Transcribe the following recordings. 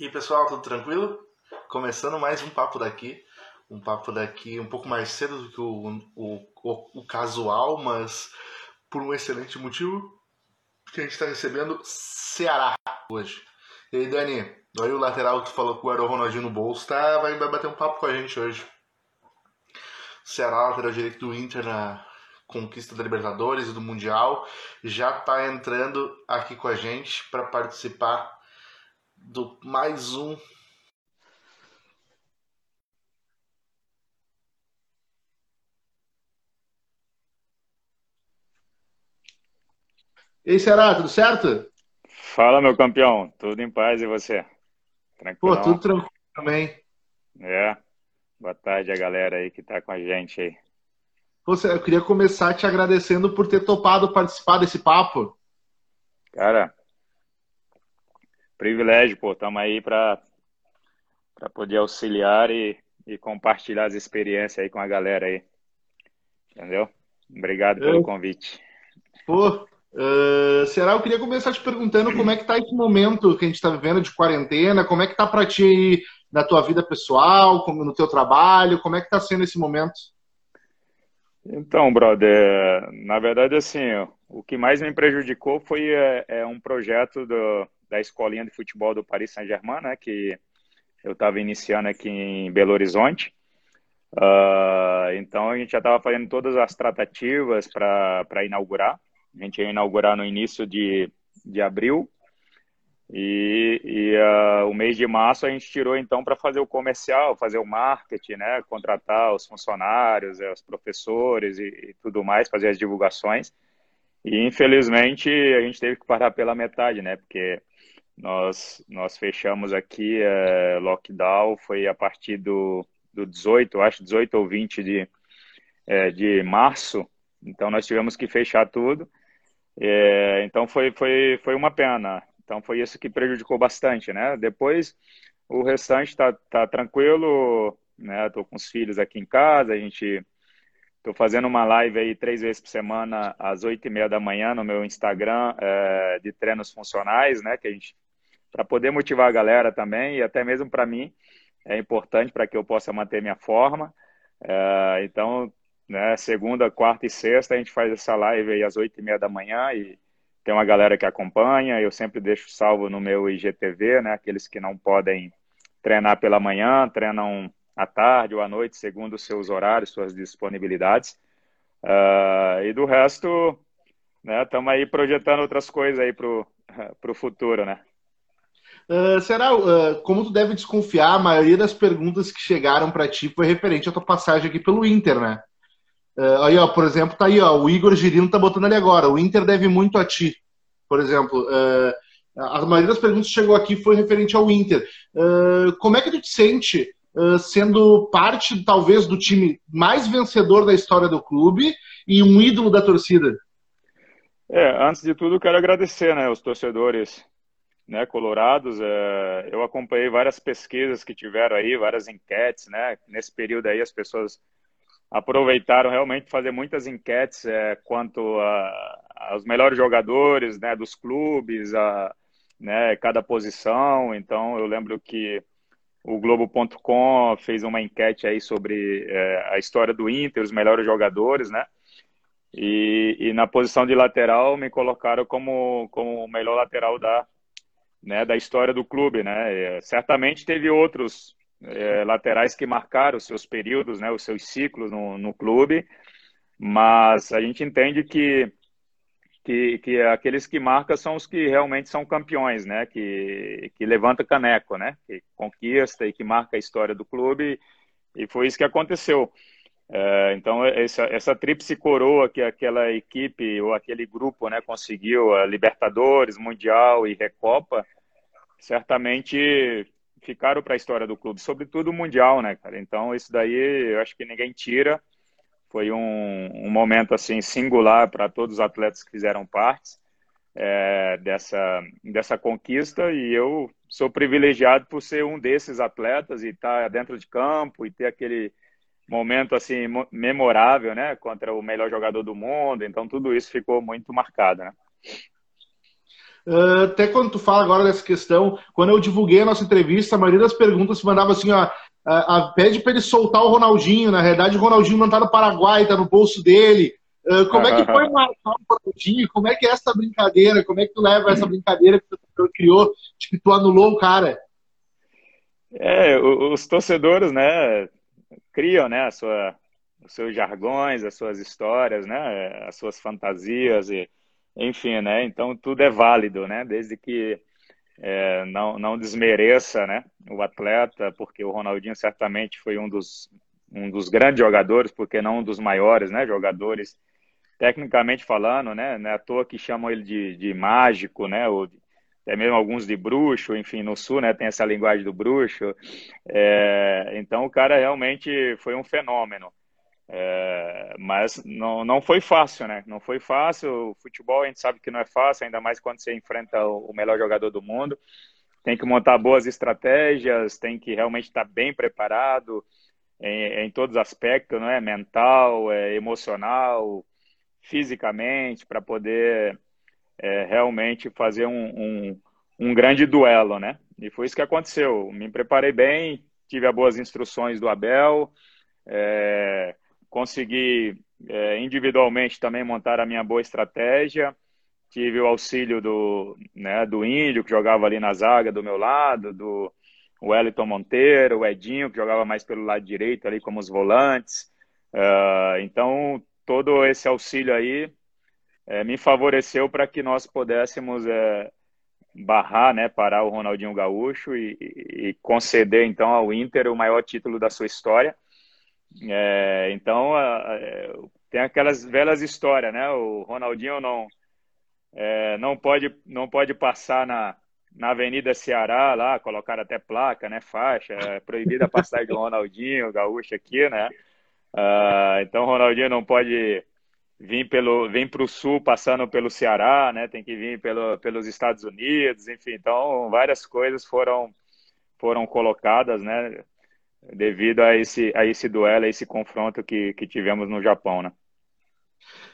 E pessoal, tudo tranquilo? Começando mais um papo daqui. Um papo daqui um pouco mais cedo do que o, o, o, o casual, mas por um excelente motivo, que a gente está recebendo Ceará hoje. E aí, Dani, aí o lateral que tu falou que o Ronaldinho no bolso, tá, vai, vai bater um papo com a gente hoje. Ceará, lateral direito do Inter na conquista da Libertadores e do Mundial, já está entrando aqui com a gente para participar do mais um E aí, Será, tudo certo? Fala, meu campeão. Tudo em paz e você? Tranquilo? Pô, tudo tranquilo também. É. Boa tarde a galera aí que tá com a gente aí. Você, eu queria começar te agradecendo por ter topado participar desse papo. Cara, privilégio, pô. Estamos aí para poder auxiliar e, e compartilhar as experiências aí com a galera aí. Entendeu? Obrigado pelo convite. Pô, uh, será? Eu queria começar te perguntando como é que tá esse momento que a gente está vivendo de quarentena, como é que tá para ti aí na tua vida pessoal, como no teu trabalho, como é que tá sendo esse momento? Então, brother, na verdade, assim, o que mais me prejudicou foi é, é um projeto do, da escolinha de futebol do Paris Saint-Germain, né, que eu estava iniciando aqui em Belo Horizonte. Uh, então a gente já estava fazendo todas as tratativas para inaugurar. A gente ia inaugurar no início de, de abril. E, e uh, o mês de março a gente tirou então para fazer o comercial, fazer o marketing, né, contratar os funcionários, os professores e, e tudo mais, fazer as divulgações. E infelizmente a gente teve que parar pela metade, né? Porque nós, nós fechamos aqui é, lockdown, foi a partir do, do 18, acho 18 ou 20 de, é, de março, então nós tivemos que fechar tudo. É, então foi, foi, foi uma pena. Então foi isso que prejudicou bastante, né? Depois o restante tá, tá tranquilo, né? Tô com os filhos aqui em casa, a gente Estou fazendo uma live aí três vezes por semana, às oito e meia da manhã, no meu Instagram, é, de treinos funcionais, né? Que a gente para poder motivar a galera também e até mesmo para mim é importante para que eu possa manter minha forma. É, então, né, segunda, quarta e sexta a gente faz essa live aí às oito e meia da manhã e tem uma galera que acompanha. Eu sempre deixo salvo no meu IGTV, né? Aqueles que não podem treinar pela manhã, treinam à tarde ou à noite, segundo os seus horários, suas disponibilidades. Uh, e do resto, né, estamos aí projetando outras coisas aí para o futuro, né? Uh, será, uh, como tu deve desconfiar, a maioria das perguntas que chegaram para ti foi referente à tua passagem aqui pelo Inter, né? Uh, aí, ó, por exemplo, tá aí, ó, o Igor Girino tá botando ali agora. O Inter deve muito a ti, por exemplo. a maioria das perguntas que chegou aqui foi referente ao Inter. como é que tu te sente sendo parte, talvez, do time mais vencedor da história do clube e um ídolo da torcida? É, antes de tudo, quero agradecer, né, os torcedores né, colorados. É, eu acompanhei várias pesquisas que tiveram aí, várias enquetes, né? Nesse período aí as pessoas aproveitaram realmente fazer muitas enquetes é, quanto aos melhores jogadores, né, dos clubes, a, né, cada posição. Então eu lembro que o Globo.com fez uma enquete aí sobre é, a história do Inter, os melhores jogadores, né? E, e, na posição de lateral me colocaram como, como o melhor lateral da, né, da história do clube, né? É, certamente teve outros é, laterais que marcaram os seus períodos, né, os seus ciclos no, no clube, mas a gente entende que, que, que aqueles que marcam são os que realmente são campeões, né? Que, que levanta caneco, né? Que conquista e que marca a história do clube e foi isso que aconteceu. É, então, essa, essa tríplice coroa que aquela equipe ou aquele grupo né, conseguiu, a Libertadores, Mundial e Recopa, certamente ficaram para a história do clube, sobretudo o Mundial, né, cara? Então, isso daí eu acho que ninguém tira. Foi um, um momento, assim, singular para todos os atletas que fizeram parte é, dessa, dessa conquista e eu sou privilegiado por ser um desses atletas e estar tá dentro de campo e ter aquele momento assim memorável, né, contra o melhor jogador do mundo. Então tudo isso ficou muito marcado, né? Uh, até quando tu fala agora dessa questão, quando eu divulguei a nossa entrevista, a maioria das perguntas se mandava assim, ó, a, a, pede para ele soltar o Ronaldinho. Na verdade, o Ronaldinho não tá no Paraguai, tá no bolso dele. Uh, como é que foi marcar o Ronaldinho? Como é que é essa brincadeira? Como é que tu leva essa brincadeira que tu criou, de que tu anulou o cara? É, os torcedores, né, criam, né, a sua, os seus jargões, as suas histórias, né, as suas fantasias e, enfim, né, então tudo é válido, né, desde que é, não, não desmereça, né, o atleta, porque o Ronaldinho certamente foi um dos, um dos grandes jogadores, porque não um dos maiores, né, jogadores tecnicamente falando, né, não é à toa que chamam ele de, de mágico, né, ou de, até mesmo alguns de bruxo, enfim, no sul, né, tem essa linguagem do bruxo. É, então o cara realmente foi um fenômeno. É, mas não, não foi fácil, né? Não foi fácil. O futebol a gente sabe que não é fácil, ainda mais quando você enfrenta o melhor jogador do mundo. Tem que montar boas estratégias, tem que realmente estar bem preparado em, em todos os aspectos, não é? Mental, é, emocional, fisicamente, para poder é, realmente fazer um, um, um, grande duelo, né? E foi isso que aconteceu. Me preparei bem, tive as boas instruções do Abel, é, consegui é, individualmente também montar a minha boa estratégia. Tive o auxílio do, né, do Índio, que jogava ali na zaga do meu lado, do Wellington Monteiro, o Edinho, que jogava mais pelo lado direito ali como os volantes. Uh, então, todo esse auxílio aí é, me favoreceu para que nós pudéssemos é, barrar, né, parar o Ronaldinho Gaúcho e, e, conceder então ao Inter o maior título da sua história. É, então é, tem aquelas velhas histórias, né? O Ronaldinho não é, não pode não pode passar na na Avenida Ceará lá, colocar até placa, né, faixa, é proibida a passagem do Ronaldinho Gaúcho aqui, né? Uh, então o Ronaldinho não pode vir pelo vem para o sul passando pelo Ceará, né? Tem que vir pelo, pelos Estados Unidos, enfim. Então várias coisas foram foram colocadas, né? Devido a esse a esse duelo, a esse confronto que, que tivemos no Japão, né?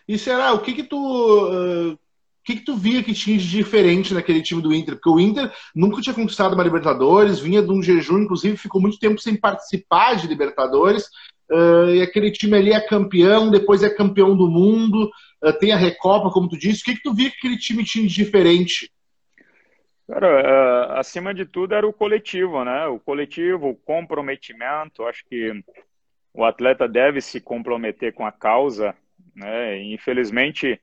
E será o que que tu uh, que, que tu via que tinha de diferente naquele time do Inter? Porque o Inter nunca tinha conquistado uma Libertadores, vinha de um jejum, inclusive ficou muito tempo sem participar de Libertadores. Uh, e aquele time ali é campeão, depois é campeão do mundo, uh, tem a Recopa, como tu disse. O que, que tu via que aquele time tinha de diferente? Cara, uh, acima de tudo era o coletivo, né? O coletivo, o comprometimento. Acho que o atleta deve se comprometer com a causa, né? Infelizmente,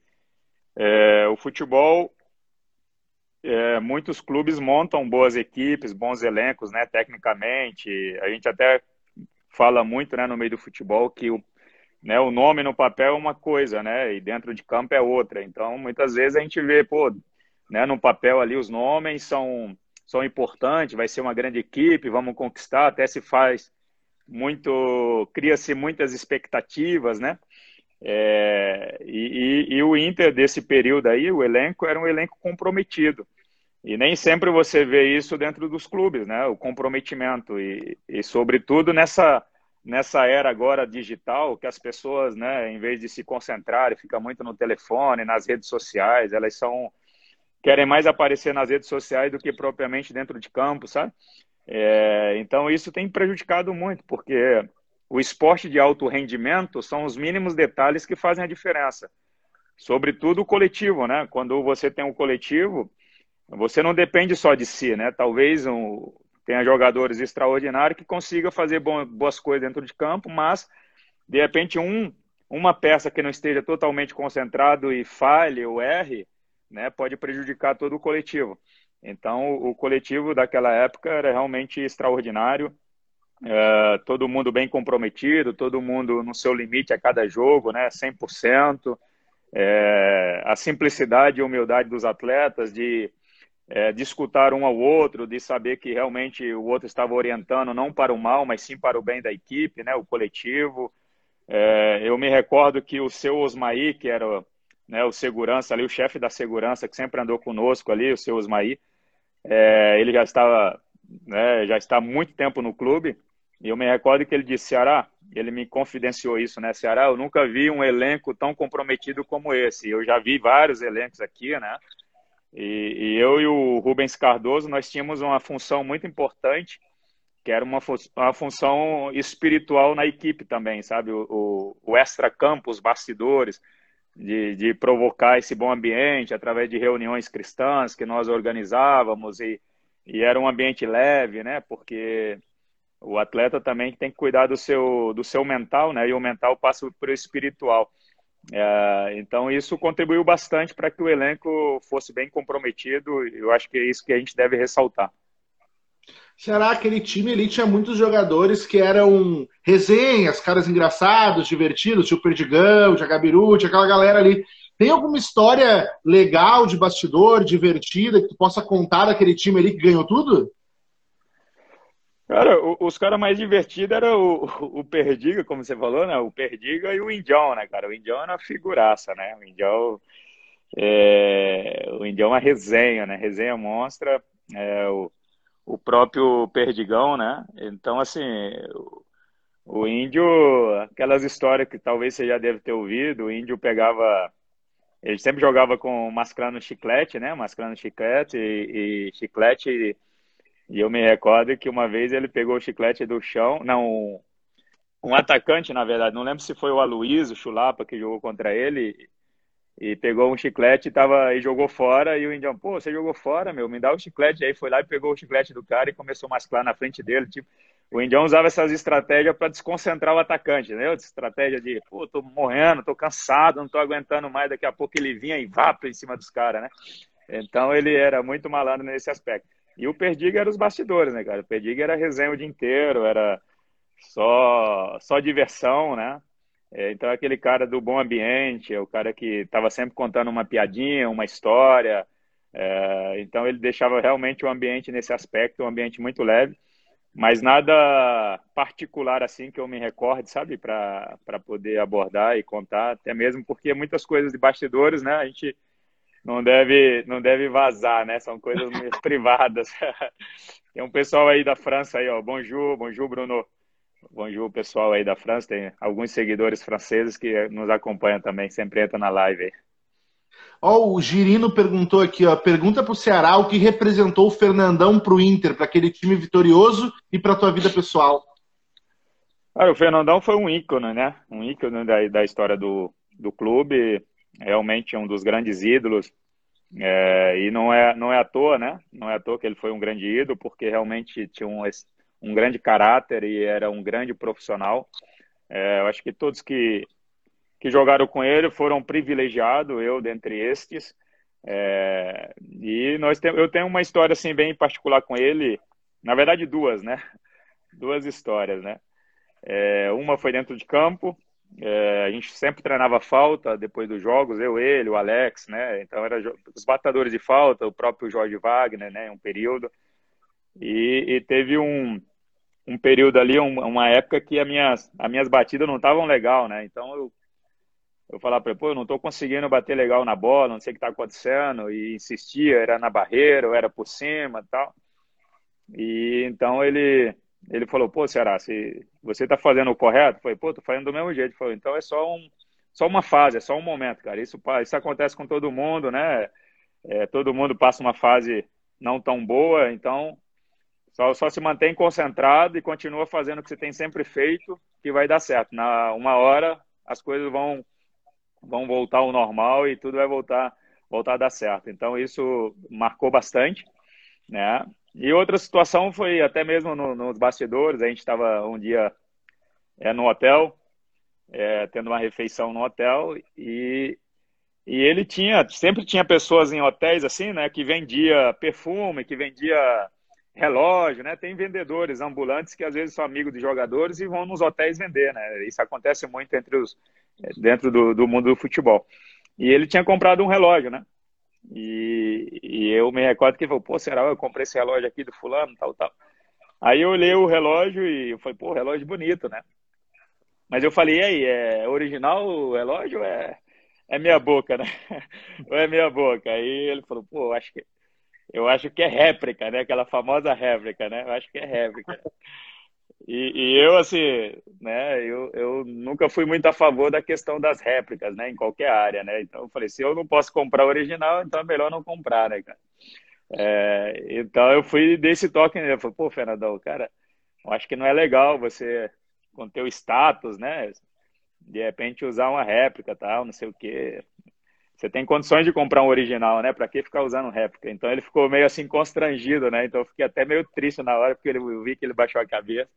é, o futebol, é, muitos clubes montam boas equipes, bons elencos, né? Tecnicamente, a gente até fala muito né, no meio do futebol que o, né, o nome no papel é uma coisa, né? E dentro de campo é outra. Então, muitas vezes a gente vê, pô, né, no papel ali os nomes são, são importantes, vai ser uma grande equipe, vamos conquistar, até se faz muito, cria-se muitas expectativas, né? É, e, e, e, o Inter desse período aí, o elenco era um elenco comprometido. E nem sempre você vê isso dentro dos clubes, né? O comprometimento e, e sobretudo nessa nessa era agora digital, que as pessoas, né, em vez de se concentrarem, fica muito no telefone, nas redes sociais, elas são querem mais aparecer nas redes sociais do que propriamente dentro de campo, sabe? É, então isso tem prejudicado muito, porque o esporte de alto rendimento são os mínimos detalhes que fazem a diferença. Sobretudo o coletivo, né? Quando você tem um coletivo, você não depende só de si, né? Talvez um, tenha jogadores extraordinários que consigam fazer boas coisas dentro de campo, mas de repente um, uma peça que não esteja totalmente concentrado e falhe ou erre, né, pode prejudicar todo o coletivo. Então, o, coletivo daquela época era realmente extraordinário. É, todo mundo bem comprometido, todo mundo no seu limite a cada jogo, né, 100%. É, a simplicidade e humildade dos atletas de é, de escutar um ao outro, de saber que realmente o outro estava orientando não para o mal, mas sim para o bem da equipe, né, o coletivo. É, eu me recordo que o seu Osmaí, que era né, o segurança ali, o chefe da segurança, que sempre andou conosco ali, o seu Osmaí, é, ele já estava, né, já está há muito tempo no clube, e eu me recordo que ele disse, Ceará, ele me confidenciou isso, né, Ceará, eu nunca vi um elenco tão comprometido como esse, eu já vi vários elencos aqui, né, E, e, eu e o Rubens Cardoso, nós tínhamos uma função muito importante, que era uma, uma função espiritual na equipe também, sabe? O, o, o extra-campo, os bastidores, de, de provocar esse bom ambiente através de reuniões cristãs que nós organizávamos e, e era um ambiente leve, né? Porque o atleta também tem que cuidar do seu, do seu mental, né? E o mental passa para o espiritual. É, então, isso contribuiu bastante para que o elenco fosse bem comprometido. Eu acho que é isso que a gente deve ressaltar. Será aquele time ali tinha muitos jogadores que eram resenhas, caras engraçados, divertidos, tipo Perdigão, Jagabiru, tinha aquela galera ali. Tem alguma história legal de bastidor, divertida, que tu possa contar daquele time ali que ganhou tudo? Cara, os caras mais divertidos eram o, o Perdiga, como você falou, né? O Perdiga e o Indião, né, cara? O Indião era uma figuraça, né? O Indião é, o Indião é uma resenha, né? Resenha monstra. É, o, o próprio Perdigão, né? Então, assim, o, o índio, aquelas histórias que talvez você já deve ter ouvido, o índio pegava ele sempre jogava com mascrando chiclete, né? Mascrando chiclete e, e chiclete e eu me recordo que uma vez ele pegou o chiclete do chão, não, um atacante, na verdade, não lembro se foi o Aloysio, o Chulapa, que jogou contra ele, e pegou um chiclete e, tava, e jogou fora, e o Indião, pô, você jogou fora, meu, me dá o chiclete, aí foi lá e pegou o chiclete do cara e começou a masclar na frente dele, tipo, o Indião usava essas estratégias para desconcentrar o atacante, né? Estratégia de, pô, tô morrendo, tô cansado, não tô aguentando mais, daqui a pouco ele vinha e vapo em cima dos caras, né? Então ele era muito malandro nesse aspecto. E o Perdiga era os bastidores, né, cara? O Perdiga era resenha o dia inteiro, era só, só diversão, né? É, então, aquele cara do bom ambiente, o cara que estava sempre contando uma piadinha, uma história. É, então, ele deixava realmente o ambiente nesse aspecto, um ambiente muito leve, mas nada particular assim que eu me recorde, sabe, para poder abordar e contar, até mesmo porque muitas coisas de bastidores, né, a gente não deve, não deve vazar, né? São coisas privadas. Tem um pessoal aí da França aí, ó. Bonjour, bonjour, Bruno. Bonjour, pessoal aí da França. Tem alguns seguidores franceses que nos acompanham também, sempre entra na live aí. Ó, o Girino perguntou aqui, ó. Pergunta pro Ceará o que representou o Fernandão pro Inter, para aquele time vitorioso e para tua vida pessoal. Cara, o Fernandão foi um ícone, né? Um ícone da, da história do, do clube realmente um dos grandes ídolos. É, e não é, não é à toa, né? Não é à toa que ele foi um grande ídolo, porque realmente tinha um, um grande caráter e era um grande profissional. É, eu acho que todos que, que jogaram com ele foram privilegiados, eu dentre estes. É, e nós tem, eu tenho uma história assim bem particular com ele, na verdade duas, né? Duas histórias, né? É, uma foi dentro de campo, é, a gente sempre treinava falta depois dos jogos, eu, ele, o Alex, né? Então era os batadores de falta, o próprio Jorge Wagner, né? Um período. E, e teve um, um período ali, um, uma época que as minhas, as minhas batidas não estavam legal, né? Então eu, eu falava para ele, pô, eu não estou conseguindo bater legal na bola, não sei o que está acontecendo. E insistia, era na barreira, ou era por cima tal. E então ele ele falou, pô, Ceará, se você tá fazendo o correto, foi, pô, tô fazendo do mesmo jeito. Falou, então é só um, só uma fase, é só um momento, cara. Isso, isso acontece com todo mundo, né? É, todo mundo passa uma fase não tão boa, então só, só se mantém concentrado e continua fazendo o que você tem sempre feito, que vai dar certo. Na uma hora as coisas vão vão voltar ao normal e tudo vai voltar voltar a dar certo. Então isso marcou bastante, né? E outra situação foi até mesmo no, nos bastidores, a gente estava um dia é, no hotel, é, tendo uma refeição no hotel, e, e ele tinha, sempre tinha pessoas em hotéis assim, né, que vendia perfume, que vendia relógio, né, tem vendedores ambulantes que às vezes são amigos de jogadores e vão nos hotéis vender, né, isso acontece muito entre os, dentro do, do mundo do futebol. E ele tinha comprado um relógio, né, e, e eu me recordo que ele falou, pô, será eu comprei esse relógio aqui do fulano, tal, tal. Aí eu olhei o relógio e falei, pô, relógio bonito, né? Mas eu falei, e aí, é original o relógio ou é, é meia boca, né? ou é meia boca? Aí ele falou, pô, acho que, eu acho que é réplica, né? Aquela famosa réplica, né? Eu acho que é réplica. E, e, eu, assim, né, eu, eu nunca fui muito a favor da questão das réplicas, né, em qualquer área, né? Então eu falei, se eu não posso comprar o original, então é melhor não comprar, né, cara? É, então eu fui desse toque nele. Eu falei, pô, Fernandão, cara, eu acho que não é legal você, com teu status, né, de repente usar uma réplica, tal, não sei o quê. Você tem condições de comprar um original, né? Para que ficar usando réplica? Então ele ficou meio assim constrangido, né? Então eu fiquei até meio triste na hora porque ele eu vi que ele baixou a cabeça.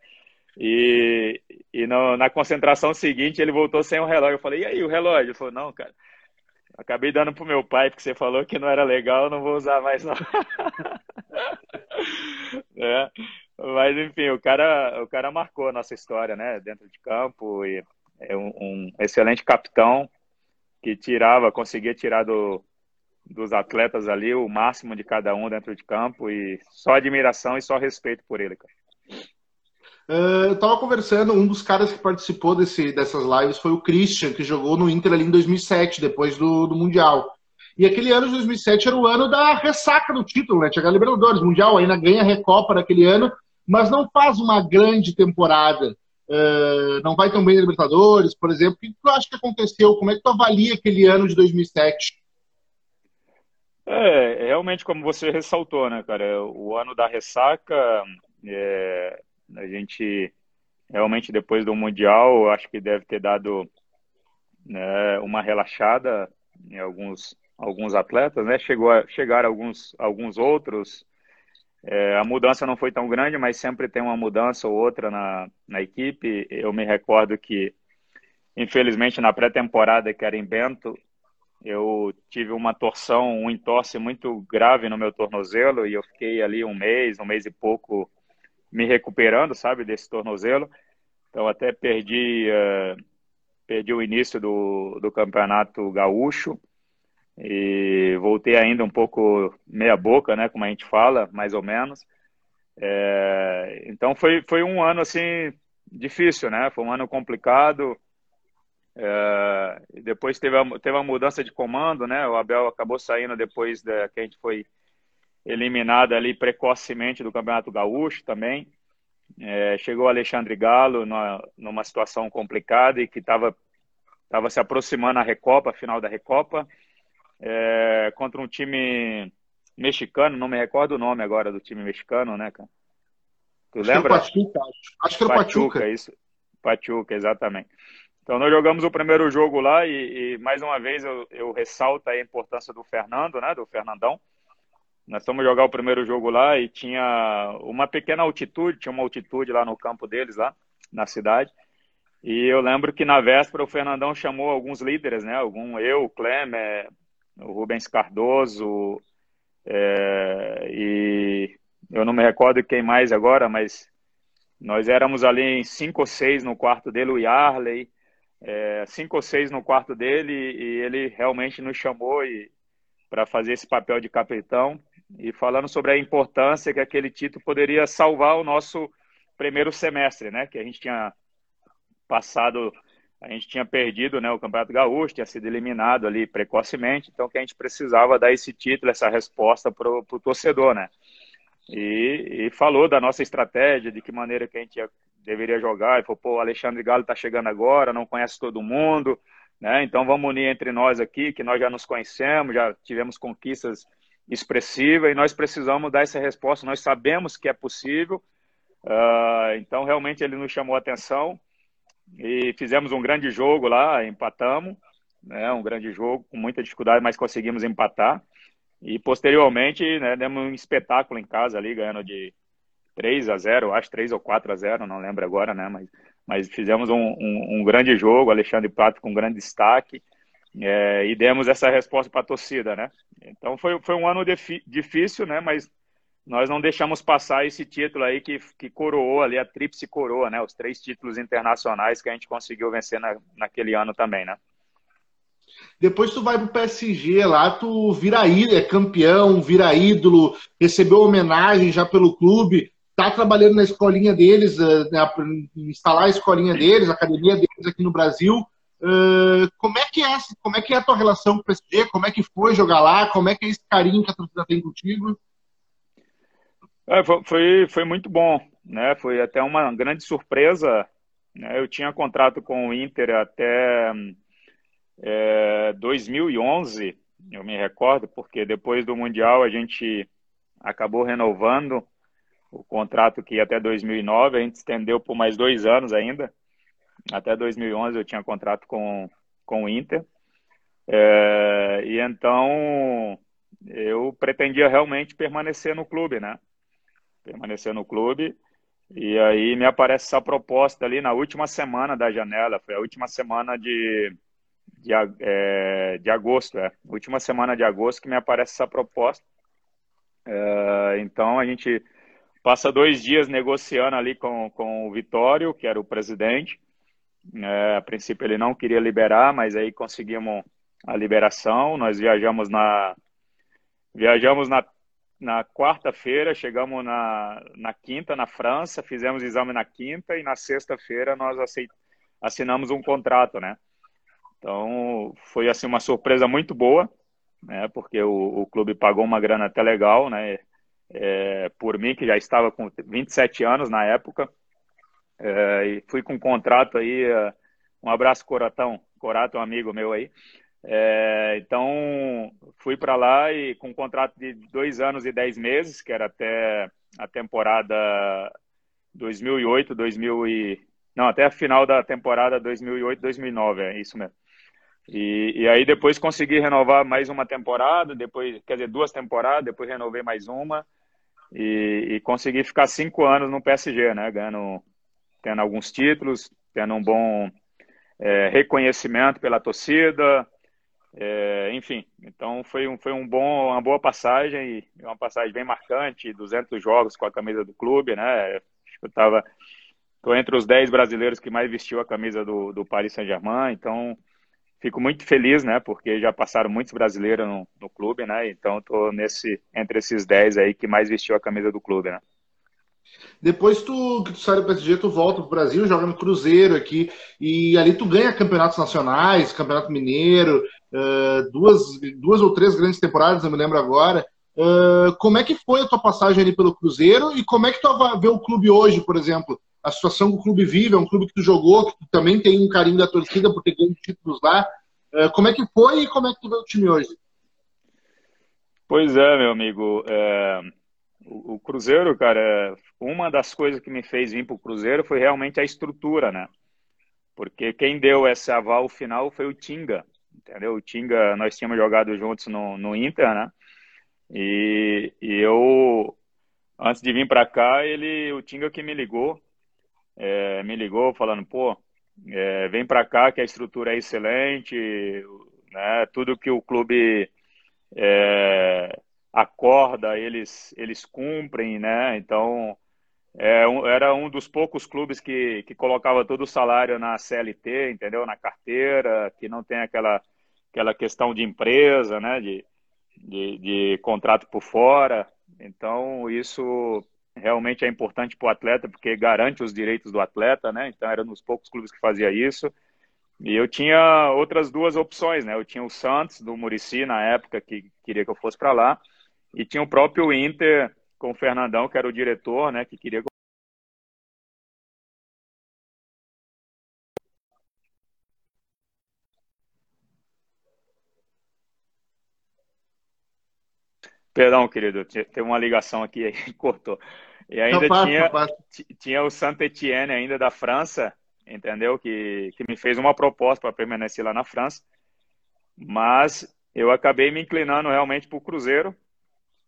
E, e no, na concentração seguinte ele voltou sem o relógio. Eu falei: "E aí, o relógio?" Ele falou: "Não, cara. Acabei dando pro meu pai porque você falou que não era legal, não vou usar mais não." é. Mas enfim, o cara, o cara marcou a nossa história, né? Dentro de campo e é um, um excelente capitão que tirava, conseguia tirar do, dos atletas ali o máximo de cada um dentro de campo e só admiração e só respeito por ele, cara. Uh, eu estava conversando, um dos caras que participou desse, dessas lives foi o Christian, que jogou no Inter ali em 2007, depois do, do Mundial. E aquele ano de 2007 era o ano da ressaca do título, né? A Libertadores, Mundial, ainda ganha Recopa naquele ano, mas não faz uma grande temporada. Uh, não vai tão bem na Libertadores, por exemplo. O que tu acha que aconteceu? Como é que tu avalia aquele ano de 2007? É, realmente, como você ressaltou, né, cara? O ano da ressaca, é, a gente realmente depois do Mundial, acho que deve ter dado né, uma relaxada em alguns, alguns atletas, né? Chegou a chegar alguns, alguns outros é, a mudança não foi tão grande, mas sempre tem uma mudança ou outra na, na equipe. Eu me recordo que, infelizmente, na pré-temporada, que era em Bento, eu tive uma torção, um entorse muito grave no meu tornozelo e eu fiquei ali um mês, um mês e pouco me recuperando, sabe, desse tornozelo. Então até perdi, uh, perdi o início do, do campeonato gaúcho e voltei ainda um pouco meia boca, né, como a gente fala, mais ou menos. É, então foi, foi um ano assim difícil, né? Foi um ano complicado. É, depois teve a, teve a mudança de comando, né? O Abel acabou saindo depois da, que a gente foi eliminado ali precocemente do Campeonato Gaúcho também. É, chegou o Alexandre Galo numa, numa situação complicada e que estava tava se aproximando a Recopa, final da Recopa é, contra um time mexicano, não me recordo o nome agora do time mexicano, né, cara? Tu acho lembra? Que Pachuca, acho que era o Pachuca. Pachuca. Isso. Pachuca, exatamente. Então nós jogamos o primeiro jogo lá e, e mais uma vez eu, eu, ressalto a importância do Fernando, né, do Fernandão. Nós fomos jogar o primeiro jogo lá e tinha uma pequena altitude, tinha uma altitude lá no campo deles, lá na cidade. E eu lembro que na véspera o Fernandão chamou alguns líderes, né? Algum eu, o Klemer, o Rubens Cardoso, é, e eu não me recordo quem mais agora, mas nós éramos ali em cinco ou seis no quarto dele, o Yarley, é, cinco ou seis no quarto dele, e ele realmente nos chamou para fazer esse papel de capitão, e falando sobre a importância que aquele título poderia salvar o nosso primeiro semestre, né? Que a gente tinha passado a gente tinha perdido né, o Campeonato Gaúcho, tinha sido eliminado ali precocemente, então que a gente precisava dar esse título, essa resposta para o torcedor, né? E, e, falou da nossa estratégia, de que maneira que a gente ia, deveria jogar, e falou, pô, o Alexandre Galo está chegando agora, não conhece todo mundo, né? Então vamos unir entre nós aqui, que nós já nos conhecemos, já tivemos conquistas expressivas, e nós precisamos dar essa resposta, nós sabemos que é possível, uh, então realmente ele nos chamou a atenção, e fizemos um grande jogo lá, empatamos, né, um grande jogo com muita dificuldade, mas conseguimos empatar. E posteriormente, né, demos um espetáculo em casa ali, ganhando de 3 a 0, acho 3 ou 4 a 0, não lembro agora, né, mas, mas fizemos um, um, um grande jogo, Alexandre Prato com grande destaque, é, e demos essa resposta para a torcida, né. Então foi, foi um ano difícil, né, mas nós não deixamos passar esse título aí que, que coroou ali, a tríplice coroa, né? Os três títulos internacionais que a gente conseguiu vencer na, naquele ano também, né? Depois tu vai pro PSG lá, tu vira ídolo, é campeão, vira ídolo, recebeu homenagem já pelo clube, tá trabalhando na escolinha deles, eh, né, instalar a escolinha deles, a academia deles aqui no Brasil. Uh, como é que é como é que é a tua relação com o PSG? Como é que foi jogar lá? Como é que é esse carinho que a torcida tem contigo? É, foi, foi muito bom. né? Foi até uma grande surpresa. Né? Eu tinha contrato com o Inter até é, 2011, eu me recordo, porque depois do Mundial a gente acabou renovando o contrato que ia até 2009, a gente estendeu por mais dois anos ainda. Até 2011 eu tinha contrato com, com o Inter. É, e então eu pretendia realmente permanecer no clube, né? Permanecer no clube. E aí me aparece essa proposta ali na última semana da janela, foi a última semana de, de, é, de agosto, é. Última semana de agosto que me aparece essa proposta. É, então a gente passa dois dias negociando ali com, com o Vitório, que era o presidente. É, a princípio ele não queria liberar, mas aí conseguimos a liberação. Nós viajamos na viajamos na, na quarta-feira, chegamos na, na quinta na França, fizemos exame na quinta e na sexta-feira nós aceit, assinamos um contrato, né? Então foi assim uma surpresa muito boa, né? Porque o, o clube pagou uma grana até legal, né? É, por mim que já estava com 27 anos na época é, e fui com um contrato aí. É, um abraço, Coratão. Corato, um amigo meu aí. É, então, fui para lá e com um contrato de dois anos e dez meses, que era até a temporada 2008, 2000 e... Não, até a final da temporada 2008, 2009, é isso mesmo. E, e, aí depois consegui renovar mais uma temporada, depois, quer dizer, duas temporadas, depois renovei mais uma e, e consegui ficar cinco anos no PSG, né, ganhando tendo alguns títulos, tendo um bom é, reconhecimento pela torcida, é, enfim. Então foi um, foi um bom, uma boa passagem, uma passagem bem marcante, 200 jogos com a camisa do clube, né? Eu estava entre os 10 brasileiros que mais vestiu a camisa do, do Paris Saint-Germain, então fico muito feliz, né? Porque já passaram muitos brasileiros no, no clube, né? Então tô nesse entre esses 10 aí que mais vestiu a camisa do clube, né? Depois tu, que tu sai do PSG, tu volta pro Brasil, joga no Cruzeiro aqui, e ali tu ganha campeonatos nacionais, campeonato mineiro, uh, duas, duas ou três grandes temporadas, eu me lembro agora. Uh, como é que foi a tua passagem ali pelo Cruzeiro e como é que tu vê o clube hoje, por exemplo? A situação que o clube vive, é um clube que tu jogou, que tu também tem um carinho da torcida por ter ganho títulos lá. Uh, como é que foi e como é que tu vê o time hoje? Pois é, meu amigo. É o, Cruzeiro, cara, uma das coisas que me fez vir para o Cruzeiro foi realmente a estrutura, né? Porque quem deu esse aval final foi o Tinga, entendeu? O Tinga, nós tínhamos jogado juntos no, no Inter, né? E, e eu, antes de vir para cá, ele, o Tinga que me ligou, é, me ligou falando, pô, é, vem para cá que a estrutura é excelente, né? Tudo que o clube é, acorda, eles, eles cumprem, né? Então, é um, era um dos poucos clubes que, que colocava todo o salário na CLT, entendeu? Na carteira, que não tem aquela, aquela questão de empresa, né? De, de, de contrato por fora. Então, isso realmente é importante para o atleta, porque garante os direitos do atleta, né? Então, era dos poucos clubes que fazia isso. E eu tinha outras duas opções, né? Eu tinha o Santos, do Murici, na época, que queria que eu fosse para lá. E tinha o próprio Inter com o Fernandão, que era o diretor, né, que queria Perdão, querido, tem uma ligação aqui aí cortou. E ainda tinha, tinha o Saint Etienne ainda da França, entendeu? Que, que me fez uma proposta para permanecer lá na França. Mas eu acabei me inclinando realmente para o Cruzeiro,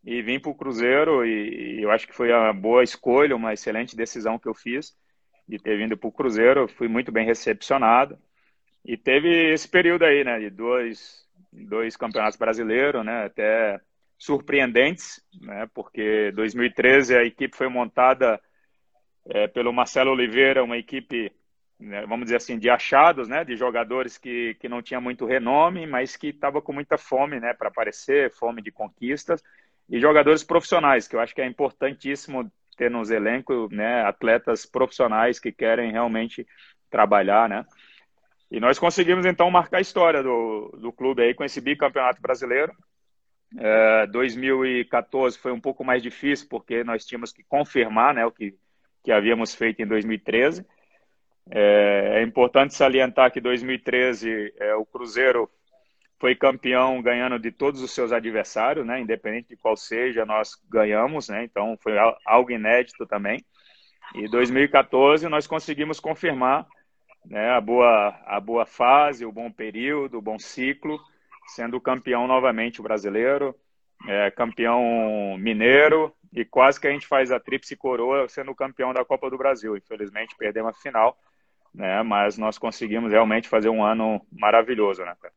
e vim para o Cruzeiro e, e, eu acho que foi uma boa escolha, uma excelente decisão que eu fiz de ter vindo para o Cruzeiro. Fui muito bem recepcionado e teve esse período aí, né, de dois, dois campeonatos brasileiros, né, até surpreendentes, né, porque 2013 a equipe foi montada é, pelo Marcelo Oliveira, uma equipe né, vamos dizer assim, de achados, né, de jogadores que, que não tinha muito renome, mas que estava com muita fome, né, para aparecer, fome de conquistas. E jogadores profissionais, que eu acho que é importantíssimo ter nos elencos, né, atletas profissionais que querem realmente trabalhar, né? E nós conseguimos então marcar a história do, do clube aí com esse bicampeonato brasileiro. É, 2014 foi um pouco mais difícil porque nós tínhamos que confirmar, né, o que que havíamos feito em 2013. É, é importante salientar que 2013 é, o Cruzeiro foi campeão ganhando de todos os seus adversários, né? Independente de qual seja, nós ganhamos, né? Então foi algo inédito também. E 2014 nós conseguimos confirmar né, a, boa, a boa fase, o bom período, o bom ciclo, sendo campeão novamente brasileiro, é, campeão mineiro e quase que a gente faz a tríplice coroa sendo campeão da Copa do Brasil. Infelizmente perdemos a final, né, mas nós conseguimos realmente fazer um ano maravilhoso, né, cara?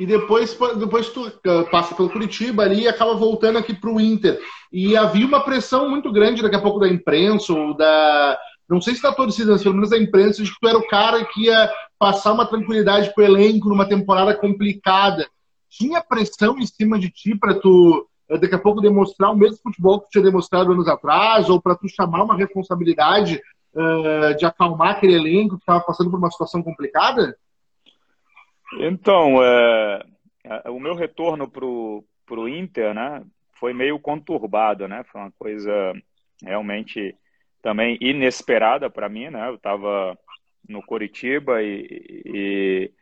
e depois, depois tu uh, passa pelo Curitiba ali e acaba voltando aqui para o Inter. E havia uma pressão muito grande daqui a pouco da imprensa ou da. Não sei se da torcida, mas pelo menos da imprensa, de que tu era o cara que ia passar uma tranquilidade para o elenco numa temporada complicada. Tinha pressão em cima de ti para tu uh, daqui a pouco demonstrar o mesmo futebol que tu tinha demonstrado anos atrás, ou para tu chamar uma responsabilidade uh, de acalmar aquele elenco que estava passando por uma situação complicada? Então, é, o meu retorno para o Inter, né, foi meio conturbado, né? Foi uma coisa realmente também inesperada para mim, né? Eu estava no Coritiba e, e,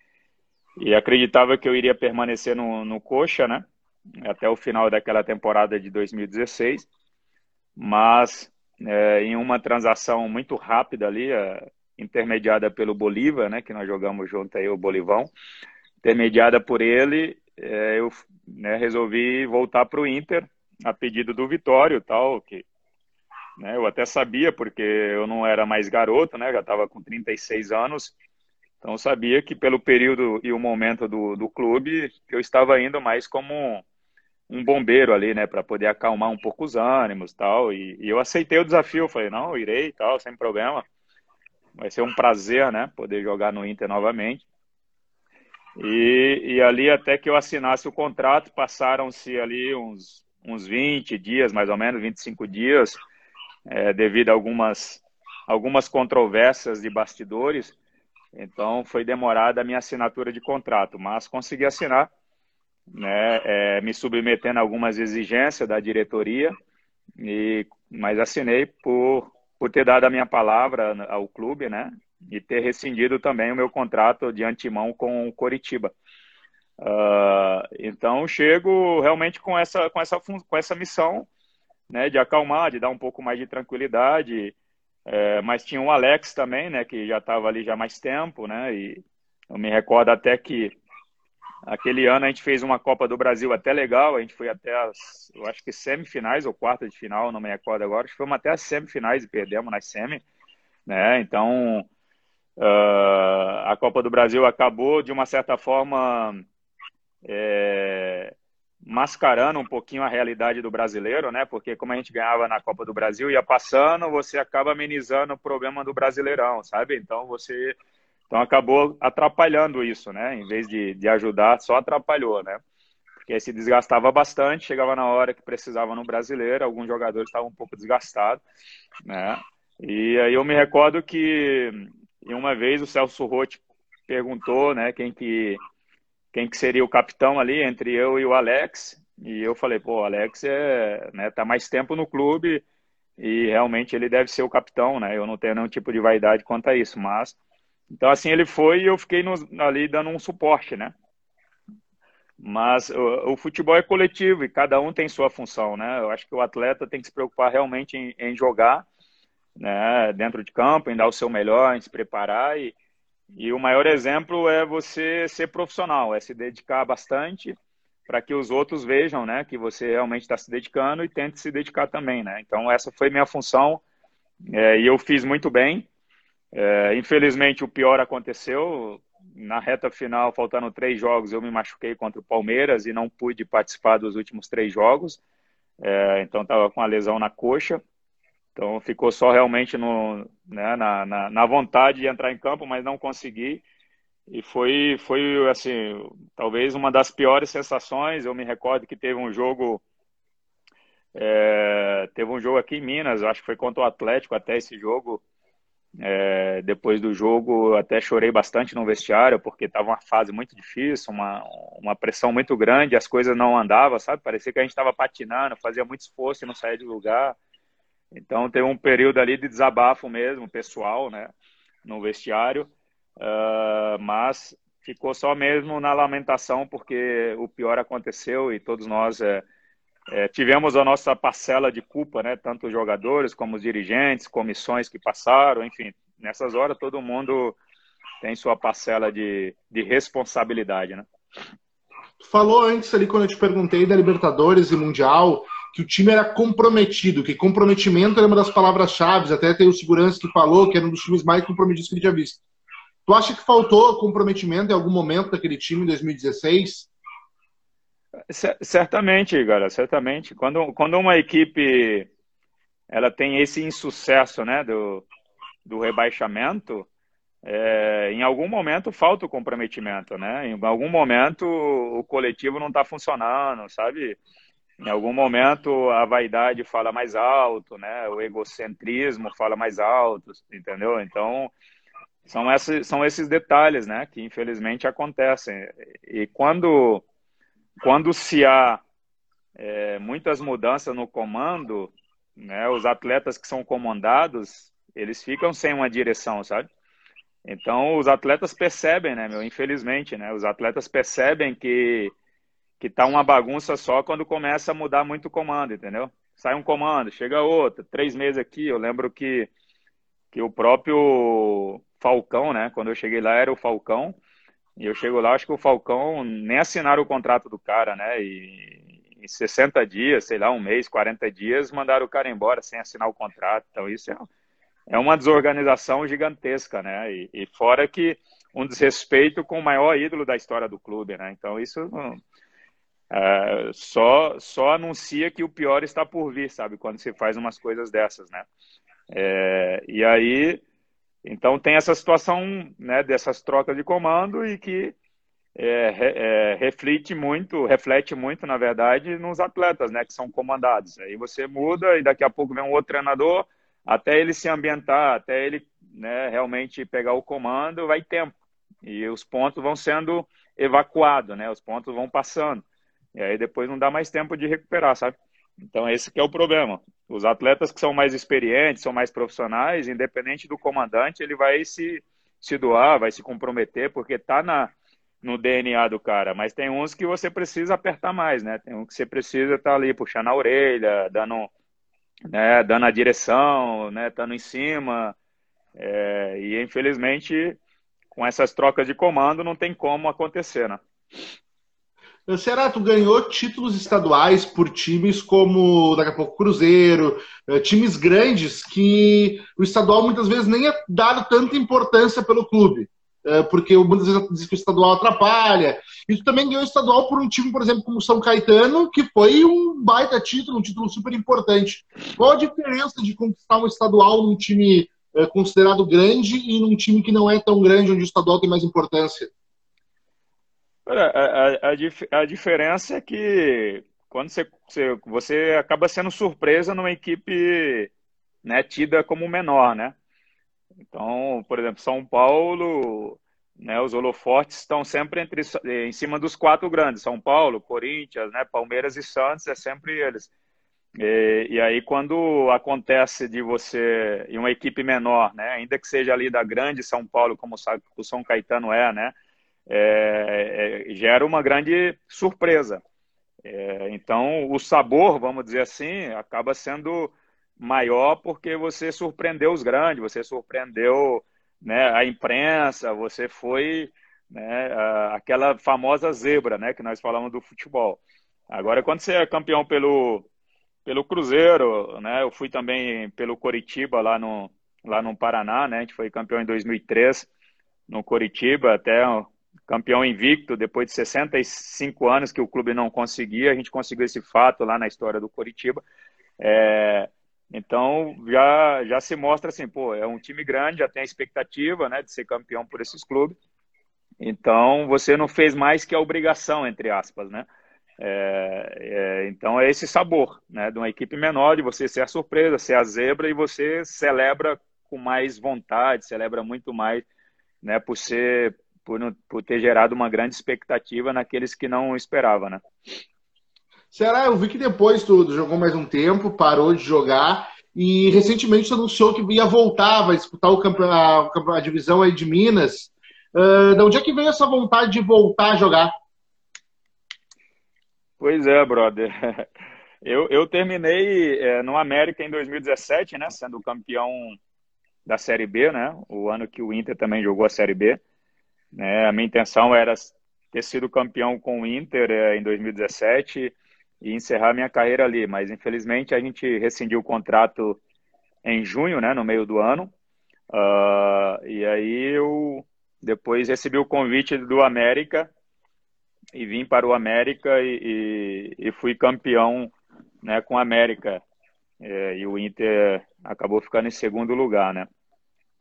e, acreditava que eu iria permanecer no, no Coxa, né? Até o final daquela temporada de 2016, mas é, em uma transação muito rápida ali, é, intermediada pelo Bolívar, né, que nós jogamos junto aí, o Bolivão, intermediada por ele, é, eu né, resolvi voltar para o Inter, a pedido do Vitório tal, que né, eu até sabia, porque eu não era mais garoto, né, já estava com 36 anos, então sabia que pelo período e o momento do, do clube, eu estava indo mais como um bombeiro ali, né, para poder acalmar um pouco os ânimos tal, e, e eu aceitei o desafio, falei, não, irei tal, sem problema, vai ser um prazer, né, poder jogar no Inter novamente. E, e ali até que eu assinasse o contrato, passaram-se ali uns, uns 20 dias, mais ou menos, 25 dias, é, devido a algumas, algumas controvérsias de bastidores. Então foi demorada a minha assinatura de contrato, mas consegui assinar, né, é, me submetendo a algumas exigências da diretoria, e, mas assinei por por ter dado a minha palavra ao clube, né? E ter rescindido também o meu contrato de antemão com o Coritiba. Uh, então chego realmente com essa com essa com essa missão, né? De acalmar, de dar um pouco mais de tranquilidade. É, mas tinha o Alex também, né? Que já estava ali já há mais tempo, né? E eu me recordo até que Aquele ano a gente fez uma Copa do Brasil até legal, a gente foi até as, eu acho que semifinais ou quarta de final, não me recordo agora, acho que fomos até as semifinais e perdemos nas semi, né? Então, uh, a Copa do Brasil acabou de uma certa forma é, mascarando um pouquinho a realidade do brasileiro, né? Porque como a gente ganhava na Copa do Brasil, ia passando, você acaba amenizando o problema do Brasileirão, sabe? Então você então acabou atrapalhando isso, né? Em vez de, de ajudar, só atrapalhou, né? Porque se desgastava bastante, chegava na hora que precisava no brasileiro, alguns jogadores estavam um pouco desgastados, né? E aí eu me recordo que uma vez o Celso Rotti perguntou, né, quem que quem que seria o capitão ali entre eu e o Alex, e eu falei, pô, o Alex é, né, tá mais tempo no clube e realmente ele deve ser o capitão, né? Eu não tenho nenhum tipo de vaidade quanto a isso, mas então, assim, ele foi e eu fiquei no, ali dando um suporte, né? Mas o, o, futebol é coletivo e cada um tem sua função, né? Eu acho que o atleta tem que se preocupar realmente em, em jogar, né? Dentro de campo, em dar o seu melhor, em se preparar e, e o maior exemplo é você ser profissional, é se dedicar bastante para que os outros vejam, né? Que você realmente está se dedicando e tente se dedicar também, né? Então essa foi minha função é, e eu fiz muito bem. É, infelizmente, o pior aconteceu. Na reta final, faltando três jogos, eu me machuquei contra o Palmeiras e não pude participar dos últimos três jogos. É, então, estava com a lesão na coxa. Então, ficou só realmente no, né, na, na, na, vontade de entrar em campo, mas não consegui. E foi, foi, assim, talvez uma das piores sensações. Eu me recordo que teve um jogo é, teve um jogo aqui em Minas, acho que foi contra o Atlético até esse jogo, é, depois do jogo, até chorei bastante no vestiário, porque estava uma fase muito difícil, uma, uma pressão muito grande, as coisas não andavam, sabe? Parecia que a gente estava patinando, fazia muito esforço e não saía de lugar. Então teve um período ali de desabafo mesmo, pessoal, né, no vestiário, uh, mas ficou só mesmo na lamentação porque o pior aconteceu e todos nós é, é, tivemos a nossa parcela de culpa, né, tanto os jogadores como os dirigentes, comissões que passaram, enfim, nessas horas todo mundo tem sua parcela de, de responsabilidade, né. falou antes ali quando eu te perguntei da Libertadores e Mundial que o time era comprometido, que comprometimento era uma das palavras-chave, até tem o segurança que falou que era um dos times mais comprometidos que ele tinha visto. Tu acha que faltou comprometimento em algum momento daquele time em 2016? Certamente, cara, certamente. Quando, quando uma equipe ela tem esse insucesso né, do, do rebaixamento, é, em algum momento falta o comprometimento, né? Em algum momento o coletivo não está funcionando, sabe? Em algum momento a vaidade fala mais alto, né? O egocentrismo fala mais alto, entendeu? Então são esses, são esses detalhes, né? Que infelizmente acontecem. E quando quando se há é, muitas mudanças no comando, né? Os atletas que são comandados eles ficam sem uma direção, sabe? Então os atletas percebem, né, meu? Infelizmente, né? Os atletas percebem que que tá uma bagunça só quando começa a mudar muito o comando, entendeu? Sai um comando, chega outro, três meses aqui. Eu lembro que, que o próprio Falcão, né? Quando eu cheguei lá era o Falcão. E eu chego lá, acho que o Falcão nem assinaram o contrato do cara, né? E em 60 dias, sei lá, um mês, 40 dias, mandaram o cara embora sem assinar o contrato. Então isso é, é uma desorganização gigantesca, né? E, e fora que um desrespeito com o maior ídolo da história do clube, né? Então isso é, só, só anuncia que o pior está por vir, sabe? Quando se faz umas coisas dessas, né? É, e aí, então tem essa situação, né, dessas trocas de comando e que é, é, reflete muito, reflete muito, na verdade, nos atletas, né, que são comandados. Aí você muda e daqui a pouco vem um outro treinador, até ele se ambientar, até ele né, realmente pegar o comando, vai tempo. E os pontos vão sendo evacuados, né, os pontos vão passando. E aí depois não dá mais tempo de recuperar, sabe? Então esse que é o problema. Os atletas que são mais experientes, são mais profissionais, independente do comandante, ele vai se, se doar, vai se comprometer, porque tá na, no DNA do cara. Mas tem uns que você precisa apertar mais, né? Tem um que você precisa estar tá ali puxando a orelha, dando, né, dando a direção, né, estando em cima. É, e infelizmente, com essas trocas de comando, não tem como acontecer, né? O Ceará, tu ganhou títulos estaduais por times como, daqui a pouco, Cruzeiro, eh, times grandes que o estadual muitas vezes nem é dado tanta importância pelo clube, eh, porque muitas vezes diz que o estadual atrapalha. E tu também ganhou estadual por um time, por exemplo, como São Caetano, que foi um baita título, um título super importante. Qual a diferença de conquistar um estadual num time eh, considerado grande e num time que não é tão grande, onde o estadual tem mais importância? A, a, a, diferença é que quando você, você, você acaba sendo surpresa numa equipe né, tida como menor, né? Então, por exemplo, São Paulo, né, os holofortes estão sempre entre, em cima dos quatro grandes, São Paulo, Corinthians, né, Palmeiras e Santos, é sempre eles. E, e, aí quando acontece de você, em uma equipe menor, né, ainda que seja ali da grande São Paulo, como o São Caetano é, né, é, é, gera uma grande surpresa. É, então, o sabor, vamos dizer assim, acaba sendo maior porque você surpreendeu os grandes, você surpreendeu né, a imprensa, você foi né, aquela famosa zebra né, que nós falamos do futebol. Agora, quando você é campeão pelo, pelo Cruzeiro, né, eu fui também pelo Coritiba lá no, lá no Paraná, né, a gente foi campeão em 2003 no Coritiba, até campeão invicto, depois de 65 anos que o clube não conseguia, a gente conseguiu esse fato lá na história do Coritiba. É, então já, já se mostra assim, pô, é um time grande, já tem a expectativa né, de ser campeão por esses clubes. Então você não fez mais que a obrigação, entre aspas, né? É, é, então é esse sabor, né, de uma equipe menor, de você ser a surpresa, ser a zebra e você celebra com mais vontade, celebra muito mais, né, por ser por, por ter gerado uma grande expectativa naqueles que não esperavam, né? Será? Eu vi que depois tu jogou mais um tempo, parou de jogar E recentemente anunciou que ia voltar, vai disputar o campeonato, a, a divisão aí de Minas. Uh, de onde é que veio essa vontade de voltar a jogar? Pois é, brother. Eu, eu terminei é, no América em 2017, né, sendo campeão da Série B, né, o ano que o Inter também jogou a Série B. Né, a minha intenção era ter sido campeão com o Inter é, em 2017 e encerrar minha carreira ali, mas infelizmente a gente rescindiu o contrato em junho, né, no meio do ano. Uh, e aí eu depois recebi o convite do América e vim para o América e, e, e fui campeão né, com o América. É, e o Inter acabou ficando em segundo lugar, né?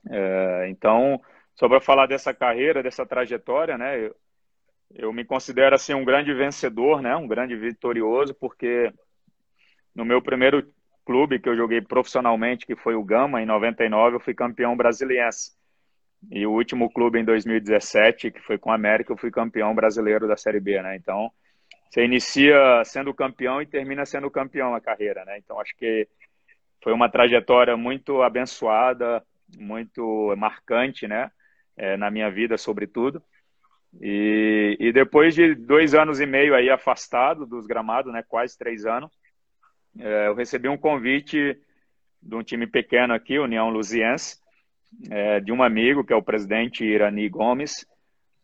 É, então, só para falar dessa carreira, dessa trajetória, né? Eu, eu, me considero assim um grande vencedor, né? Um grande vitorioso, porque no meu primeiro clube que eu joguei profissionalmente, que foi o Gama, em 99, eu fui campeão brasiliense. E o último clube em 2017, que foi com o América, eu fui campeão brasileiro da Série B, né? Então, você inicia sendo campeão e termina sendo campeão a carreira, né? Então, acho que foi uma trajetória muito abençoada, muito marcante, né? É, na minha vida, sobretudo. E, e depois de dois anos e meio aí afastado dos gramados, né? Quase três anos, é, eu recebi um convite de um time pequeno aqui, União Luziense, é, de um amigo, que é o presidente Irani Gomes,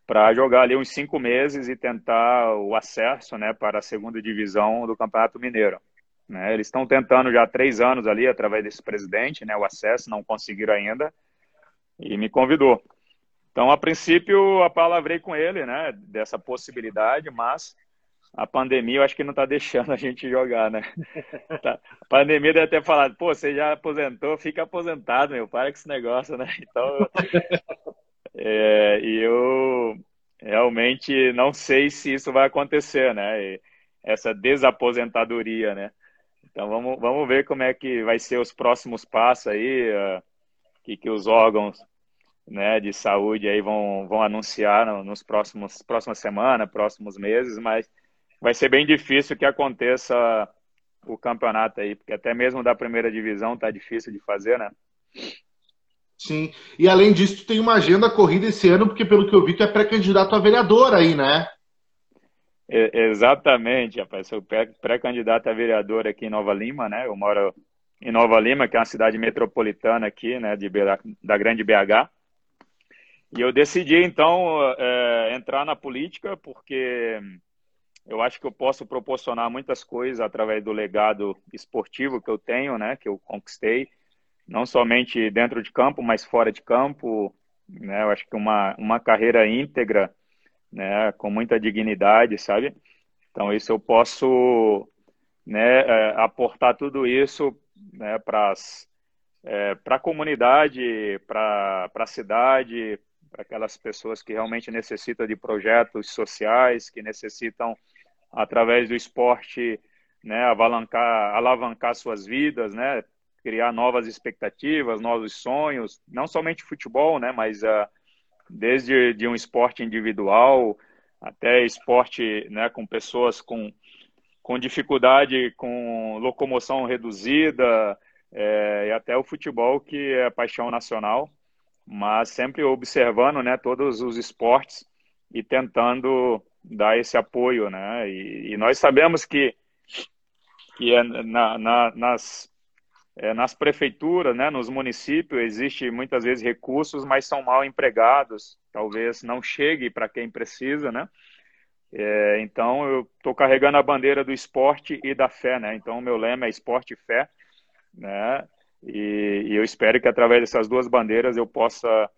para jogar ali uns cinco meses e tentar o acesso né, para a segunda divisão do Campeonato Mineiro. Né? Eles estão tentando já há três anos ali, através desse presidente, né, o acesso, não conseguiram ainda, e me convidou. Então, a princípio, a palavrei com ele, né, dessa possibilidade, mas a pandemia eu acho que não está deixando a gente jogar, né? Tá. A pandemia deve ter falado, pô, você já aposentou, fica aposentado, meu, para com esse negócio, né? Então, é, e eu realmente não sei se isso vai acontecer, né? E essa desaposentadoria, né? Então vamos, vamos ver como é que vai ser os próximos passos aí, uh, que, que os órgãos né, de saúde aí vão, vão anunciar nos próximos próximas semanas, próximos meses, mas vai ser bem difícil que aconteça o campeonato aí, porque até mesmo da primeira divisão tá difícil de fazer, né? Sim. E além disso, tu tem uma agenda corrida esse ano, porque pelo que eu vi, tu é pré-candidato a vereador aí, né? É, exatamente, rapaz. Sou pré-candidato a vereador aqui em Nova Lima, né? Eu moro em Nova Lima, que é uma cidade metropolitana aqui, né? De, da grande BH. E eu decidi, então, é, entrar na política, porque eu acho que eu posso proporcionar muitas coisas através do legado esportivo que eu tenho, né? Que eu conquistei não somente dentro de campo, mas fora de campo. Né? Eu acho que uma, uma carreira íntegra, né? com muita dignidade, sabe? Então, isso eu posso né, é, aportar tudo isso né, para é, a comunidade, para a cidade, para aquelas pessoas que realmente necessitam de projetos sociais, que necessitam, através do esporte, né, alavancar, suas vidas, né, criar novas expectativas, novos sonhos, não somente futebol, né, mas uh, desde de um esporte individual até esporte né, com pessoas com, com dificuldade, com locomoção reduzida, é, e até o futebol, que é paixão nacional, mas sempre observando né, todos os esportes e tentando dar esse apoio. Né? E, e nós sabemos que, que é na, na, nas é, nas prefeituras, né, nos municípios, existe muitas vezes recursos, mas são mal empregados, talvez não chegue para quem precisa, né? É, então, eu estou carregando a bandeira do esporte e da fé, né? Então, o meu lema é esporte e fé, né? E, e eu espero que através dessas duas bandeiras eu possa,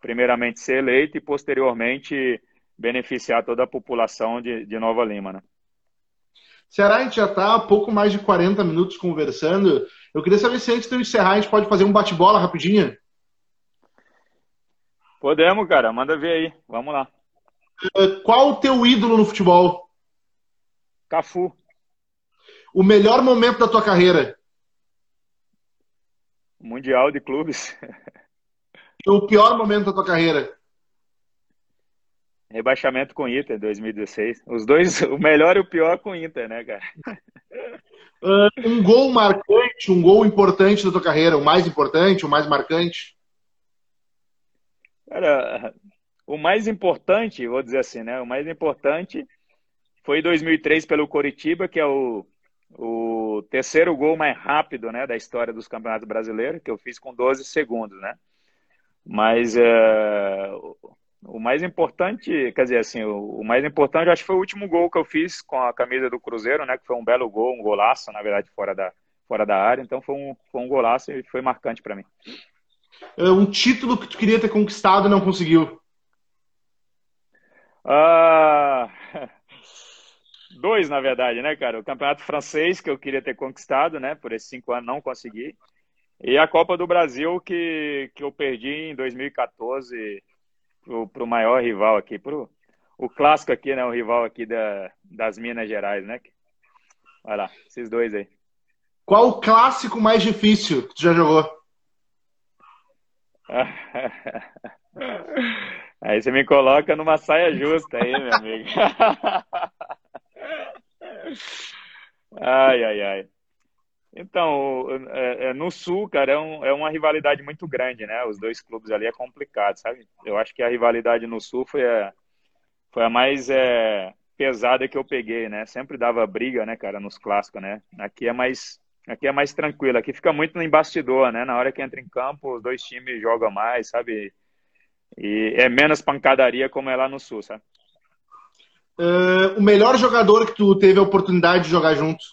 primeiramente, ser eleito e, posteriormente, beneficiar toda a população de, de Nova Lima, né? Ceará, a gente já está há pouco mais de 40 minutos conversando. Eu queria saber se antes de eu encerrar a gente pode fazer um bate-bola rapidinho. Podemos, cara. Manda ver aí. Vamos lá. Uh, qual o teu ídolo no futebol? Cafu. O melhor momento da tua carreira? Mundial de clubes. E o pior momento da tua carreira? Rebaixamento com o Inter 2016. Os dois, o melhor e o pior com o Inter, né, cara? Uh, um gol marcante, um gol importante da tua carreira, o mais importante, o mais marcante? Cara, o mais importante, vou dizer assim, né? O mais importante foi em 2003 pelo Coritiba, que é o, o terceiro gol mais rápido, né, da história dos campeonatos brasileiros, que eu fiz com 12 segundos, né? Mas é, o mais importante, quer dizer, assim, o, o, mais importante acho que foi o último gol que eu fiz com a camisa do Cruzeiro, né? Que foi um belo gol, um golaço, na verdade, fora da, fora da área. Então foi um, foi um golaço e foi marcante para mim. É um título que tu queria ter conquistado e não conseguiu? Ah, dois, na verdade, né, cara? O campeonato francês que eu queria ter conquistado, né? Por esses cinco anos não consegui. E a Copa do Brasil que, que eu perdi em 2014 para o maior rival aqui, pro, o clássico aqui, né? O rival aqui da, das Minas Gerais, né? Olha lá, esses dois aí. Qual o clássico mais difícil que tu já jogou? aí você me coloca numa saia justa aí, meu amigo. ai, ai, ai. Então, é, é, no Sul, cara, é, um, é, uma rivalidade muito grande, né? Os dois clubes ali é complicado, sabe? Eu acho que a rivalidade no Sul foi a, foi a mais é, pesada que eu peguei, né? Sempre dava briga, né, cara, nos clássicos, né? Aqui é mais, aqui é mais tranquilo. Aqui fica muito no bastidor, né? Na hora que entra em campo, os dois times jogam mais, sabe? E é menos pancadaria como é lá no Sul, sabe? Uh, o melhor jogador que tu teve a oportunidade de jogar junto?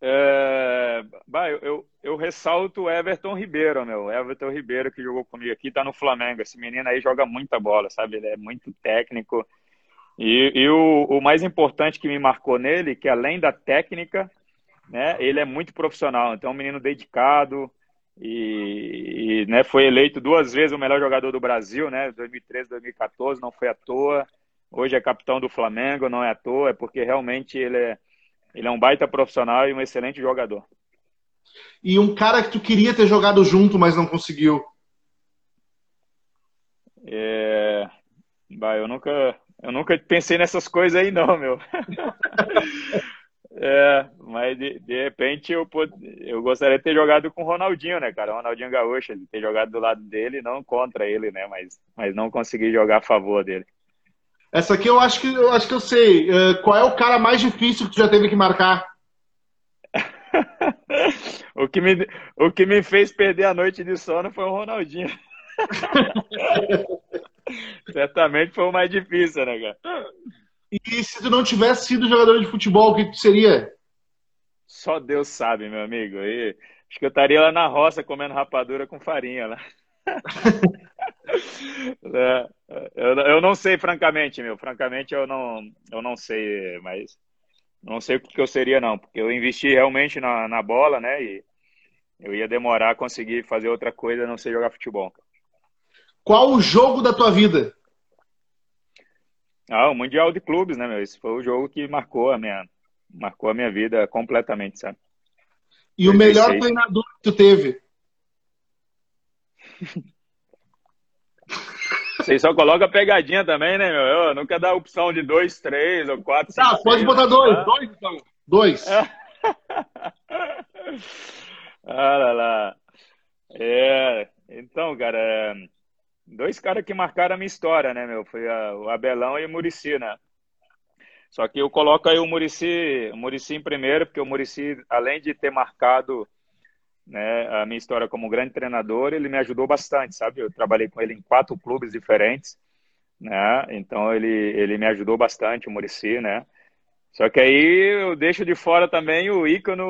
É, bah, eu, eu, eu, ressalto o Everton Ribeiro, meu. Everton Ribeiro que jogou comigo aqui, tá no Flamengo. Esse menino aí joga muita bola, sabe? Ele é muito técnico. E, e o, o, mais importante que me marcou nele, que além da técnica, né, ele é muito profissional. Então, é um menino dedicado e, e né, foi eleito duas vezes o melhor jogador do Brasil, né? 2013, 2014, não foi à toa. Hoje é capitão do Flamengo, não é à toa, é porque realmente ele é ele é um baita profissional e um excelente jogador. E um cara que tu queria ter jogado junto, mas não conseguiu? É... Bah, eu nunca, eu nunca pensei nessas coisas aí não, meu. é, mas de, de repente eu, eu gostaria de ter jogado com o Ronaldinho, né, cara? O Ronaldinho Gaúcho, ter jogado do lado dele, não contra ele, né? Mas, mas não consegui jogar a favor dele. Essa aqui eu acho que eu acho que eu sei. Uh, qual é o cara mais difícil que tu já teve que marcar? o, que me, o que me fez perder a noite de sono foi o Ronaldinho. Certamente foi o mais difícil, né, cara? E se tu não tivesse sido jogador de futebol, o que tu seria? Só Deus sabe, meu amigo. E acho que eu estaria lá na roça comendo rapadura com farinha lá. É, eu, eu não sei, francamente, meu. Francamente, eu não, eu não sei, mas não sei o que eu seria, não. Porque eu investi realmente na, na bola, né? E eu ia demorar a conseguir fazer outra coisa, não sei jogar futebol. Qual o jogo da tua vida? Ah, o Mundial de Clubes, né, meu? Esse foi o jogo que marcou a minha, marcou a minha vida completamente, sabe? E o melhor treinador que tu teve? Você só coloca pegadinha também, né, meu? Eu nunca dá opção de dois, três ou quatro. Tá, cinco, pode seis, botar dois. Tá? Dois, então. Dois. Olha lá. É, então, cara, é, dois caras que marcaram a minha história, né, meu? Foi a, o Abelão e o Murici, né? Só que eu coloco aí o Murici, Murici em primeiro, porque o Murici, além de ter marcado né, a minha história como grande treinador, ele me ajudou bastante, sabe? Eu trabalhei com ele em quatro clubes diferentes, né? Então ele, ele me ajudou bastante, o Murici, né? Só que aí eu deixo de fora também o ícone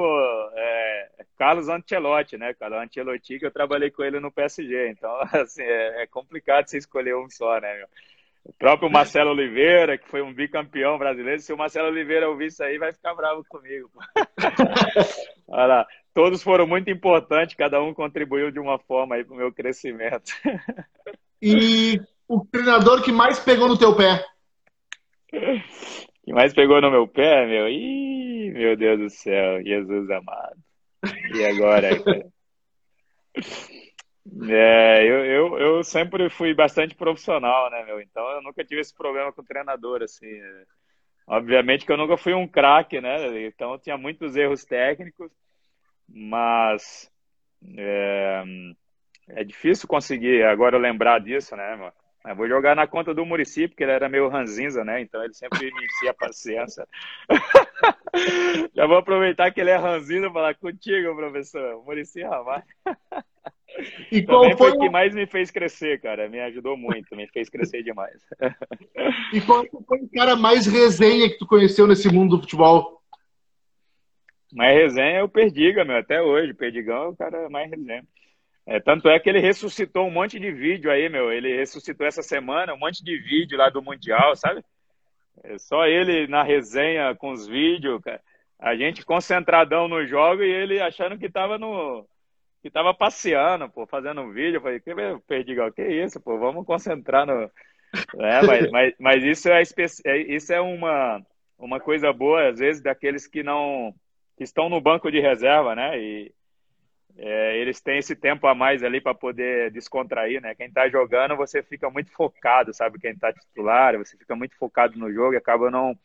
é, Carlos Ancelotti, né? Carlos Ancelotti, que eu trabalhei com ele no PSG. Então, assim, é, é complicado você escolher um só, né, meu? O próprio Marcelo Oliveira, que foi um bicampeão brasileiro, se o Marcelo Oliveira ouvir isso aí, vai ficar bravo comigo. Olha lá todos foram muito importantes, cada um contribuiu de uma forma aí para o meu crescimento. E o treinador que mais pegou no teu pé? Que mais pegou no meu pé, meu? Ih, meu Deus do céu, Jesus amado. E agora? É, eu, eu, eu sempre fui bastante profissional, né, meu? Então eu nunca tive esse problema com treinador, assim. Obviamente que eu nunca fui um craque, né? Então tinha muitos erros técnicos, mas é, é difícil conseguir agora lembrar disso, né, mano? Eu vou jogar na conta do Murici, porque ele era meio ranzinza, né? Então ele sempre me enchia a paciência. Já vou aproveitar que ele é ranzinza e falar contigo, professor. Murici Ramalho. E qual Também foi, o que mais me fez crescer, cara. Me ajudou muito, me fez crescer demais. E qual foi o cara mais resenha que tu conheceu nesse mundo do futebol? Mais resenha é o Perdiga, meu, até hoje. Perdigão é o cara mais resenha. É, tanto é que ele ressuscitou um monte de vídeo aí, meu. Ele ressuscitou essa semana um monte de vídeo lá do Mundial, sabe? É só ele na resenha com os vídeos, cara. A gente concentradão no jogo e ele achando que tava no. que tava passeando, pô, fazendo um vídeo. Eu falei, que Perdigão, que isso, pô, vamos concentrar no. É, mas, mas, mas isso, é, é, isso é uma, uma coisa boa, às vezes, daqueles que não. que estão no banco de reserva, né? E, é, eles têm esse tempo a mais ali para poder descontrair, né? Quem está jogando, você fica muito focado, sabe? Quem está titular, você fica muito focado no jogo e acaba não,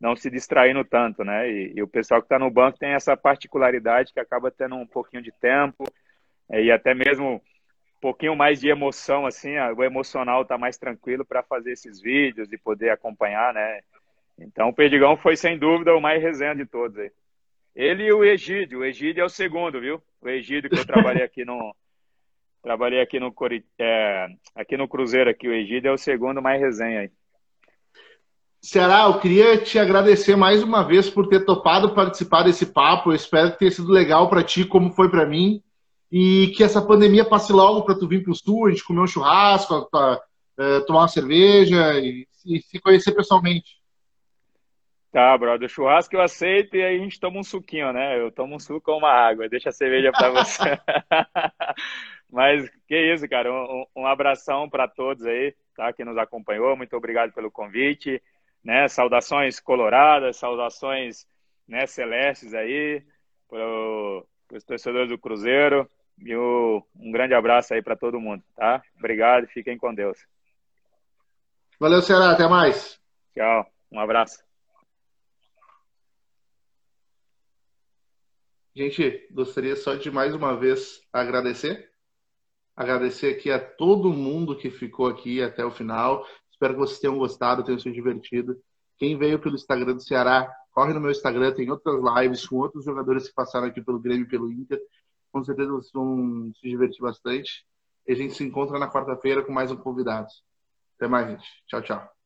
não se distraindo tanto, né? E, e o pessoal que está no banco tem essa particularidade que acaba tendo um pouquinho de tempo é, e até mesmo um pouquinho mais de emoção, assim, o emocional está mais tranquilo para fazer esses vídeos e poder acompanhar, né? Então o Perdigão foi sem dúvida o mais resenha de todos aí. Ele e o Egídio. O Egídio é o segundo, viu? O Egídio que eu trabalhei aqui no. trabalhei aqui no, é, aqui no Cruzeiro, aqui, o Egídio é o segundo mais resenha aí. Ceará, eu queria te agradecer mais uma vez por ter topado participar desse papo. Eu espero que tenha sido legal para ti, como foi para mim. E que essa pandemia passe logo para tu vir para o sul, a gente comer um churrasco, uh, tomar uma cerveja e se conhecer pessoalmente. Tá, brother. Churrasco eu aceito e aí a gente toma um suquinho, né? Eu tomo um suco ou uma água. Deixa a cerveja para você. Mas que isso, cara. Um, um abração para todos aí, tá? Que nos acompanhou. Muito obrigado pelo convite. Né? Saudações coloradas, saudações né, celestes aí para os torcedores do Cruzeiro. E um grande abraço aí para todo mundo, tá? Obrigado fiquem com Deus. Valeu, Ceará. Até mais. Tchau. Um abraço. Gente, gostaria só de mais uma vez agradecer. Agradecer aqui a todo mundo que ficou aqui até o final. Espero que vocês tenham gostado, tenham se divertido. Quem veio pelo Instagram do Ceará, corre no meu Instagram, tem outras lives com outros jogadores que passaram aqui pelo Grêmio e pelo Inter. Com certeza vocês vão se divertir bastante. E a gente se encontra na quarta-feira com mais um convidado. Até mais, gente. Tchau, tchau.